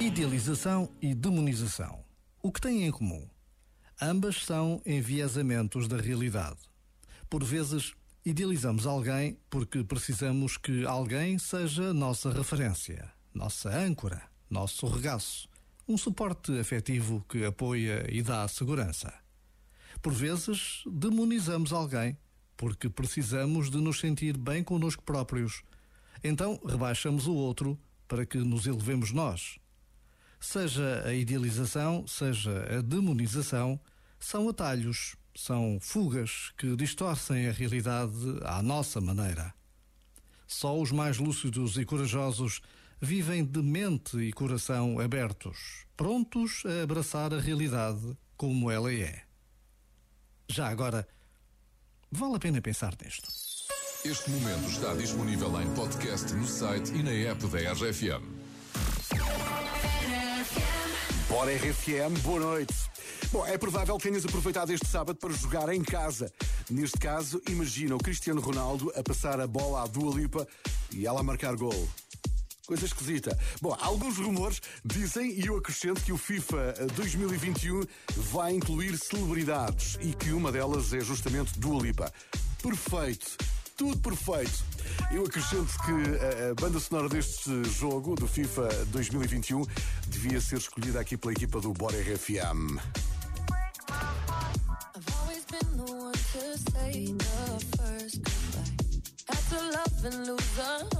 Idealização e demonização. O que têm em comum? Ambas são enviesamentos da realidade. Por vezes, idealizamos alguém porque precisamos que alguém seja nossa referência, nossa âncora, nosso regaço, um suporte afetivo que apoia e dá segurança. Por vezes, demonizamos alguém porque precisamos de nos sentir bem connosco próprios. Então, rebaixamos o outro para que nos elevemos nós. Seja a idealização, seja a demonização, são atalhos, são fugas que distorcem a realidade à nossa maneira. Só os mais lúcidos e corajosos vivem de mente e coração abertos, prontos a abraçar a realidade como ela é. Já agora, vale a pena pensar nisto. Este momento está disponível em podcast no site e na app da RFM. Bora RFM, boa noite. Bom, é provável que tenhas aproveitado este sábado para jogar em casa. Neste caso, imagina o Cristiano Ronaldo a passar a bola à Dua Lipa e ela a marcar gol. Coisa esquisita. Bom, alguns rumores dizem, e eu acrescento, que o FIFA 2021 vai incluir celebridades e que uma delas é justamente Dua Lipa. Perfeito tudo perfeito. Eu acrescento que a banda sonora deste jogo, do FIFA 2021, devia ser escolhida aqui pela equipa do Bora RFM. Had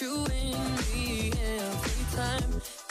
you win me every time.